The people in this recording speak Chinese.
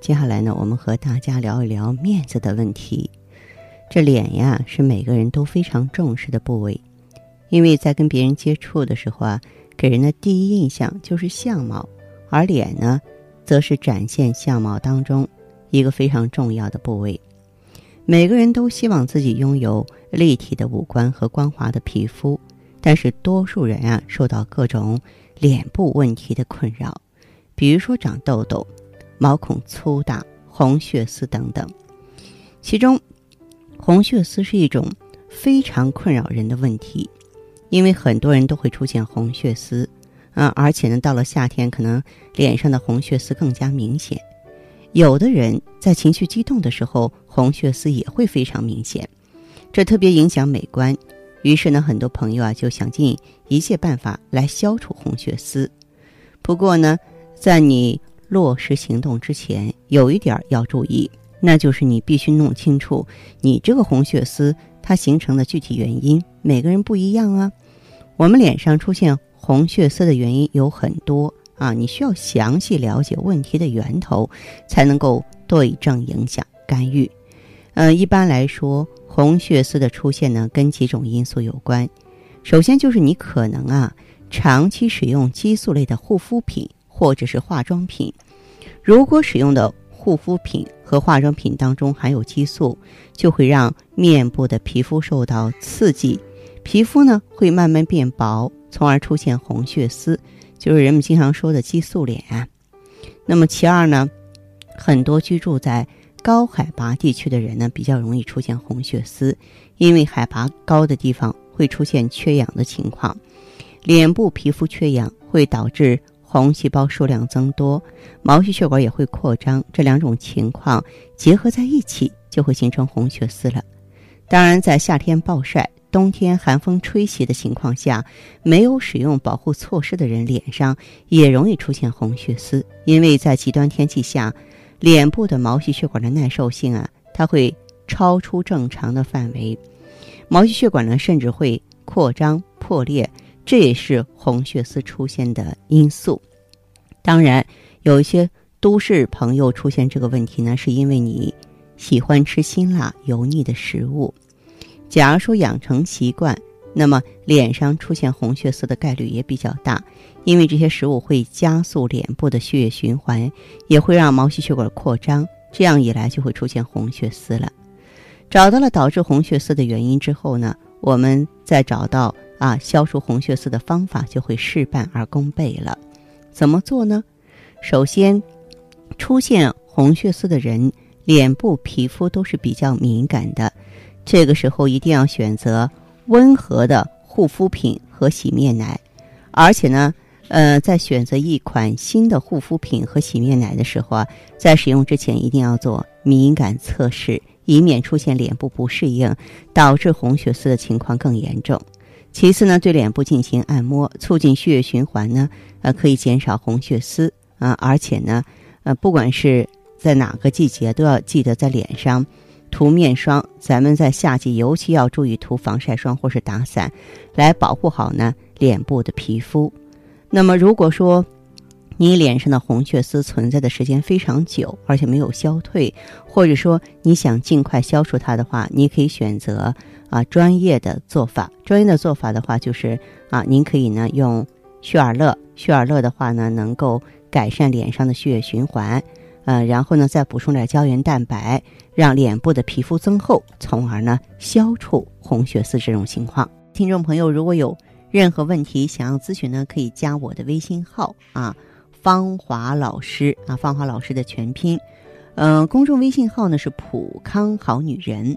接下来呢，我们和大家聊一聊面子的问题。这脸呀，是每个人都非常重视的部位，因为在跟别人接触的时候啊，给人的第一印象就是相貌，而脸呢，则是展现相貌当中一个非常重要的部位。每个人都希望自己拥有立体的五官和光滑的皮肤，但是多数人啊，受到各种脸部问题的困扰，比如说长痘痘。毛孔粗大、红血丝等等，其中红血丝是一种非常困扰人的问题，因为很多人都会出现红血丝，啊，而且呢，到了夏天，可能脸上的红血丝更加明显。有的人在情绪激动的时候，红血丝也会非常明显，这特别影响美观。于是呢，很多朋友啊就想尽一切办法来消除红血丝。不过呢，在你落实行动之前，有一点要注意，那就是你必须弄清楚你这个红血丝它形成的具体原因。每个人不一样啊。我们脸上出现红血丝的原因有很多啊，你需要详细了解问题的源头，才能够对症影响干预。呃，一般来说，红血丝的出现呢，跟几种因素有关。首先就是你可能啊，长期使用激素类的护肤品。或者是化妆品，如果使用的护肤品和化妆品当中含有激素，就会让面部的皮肤受到刺激，皮肤呢会慢慢变薄，从而出现红血丝，就是人们经常说的激素脸。那么其二呢，很多居住在高海拔地区的人呢，比较容易出现红血丝，因为海拔高的地方会出现缺氧的情况，脸部皮肤缺氧会导致。红细胞数量增多，毛细血管也会扩张，这两种情况结合在一起，就会形成红血丝了。当然，在夏天暴晒、冬天寒风吹袭的情况下，没有使用保护措施的人脸上也容易出现红血丝，因为在极端天气下，脸部的毛细血管的耐受性啊，它会超出正常的范围，毛细血管呢甚至会扩张破裂。这也是红血丝出现的因素。当然，有一些都市朋友出现这个问题呢，是因为你喜欢吃辛辣油腻的食物。假如说养成习惯，那么脸上出现红血丝的概率也比较大，因为这些食物会加速脸部的血液循环，也会让毛细血管扩张，这样一来就会出现红血丝了。找到了导致红血丝的原因之后呢，我们再找到。啊，消除红血丝的方法就会事半而功倍了。怎么做呢？首先，出现红血丝的人脸部皮肤都是比较敏感的，这个时候一定要选择温和的护肤品和洗面奶。而且呢，呃，在选择一款新的护肤品和洗面奶的时候啊，在使用之前一定要做敏感测试，以免出现脸部不适应，导致红血丝的情况更严重。其次呢，对脸部进行按摩，促进血液循环呢，呃，可以减少红血丝啊。而且呢，呃，不管是在哪个季节，都要记得在脸上涂面霜。咱们在夏季尤其要注意涂防晒霜或是打伞，来保护好呢脸部的皮肤。那么，如果说你脸上的红血丝存在的时间非常久，而且没有消退，或者说你想尽快消除它的话，你可以选择。啊，专业的做法，专业的做法的话，就是啊，您可以呢用血尔乐，血尔乐的话呢，能够改善脸上的血液循环，呃，然后呢再补充点胶原蛋白，让脸部的皮肤增厚，从而呢消除红血丝这种情况。听众朋友，如果有任何问题想要咨询呢，可以加我的微信号啊，芳华老师啊，芳华老师的全拼，嗯，公众微信号呢是普康好女人。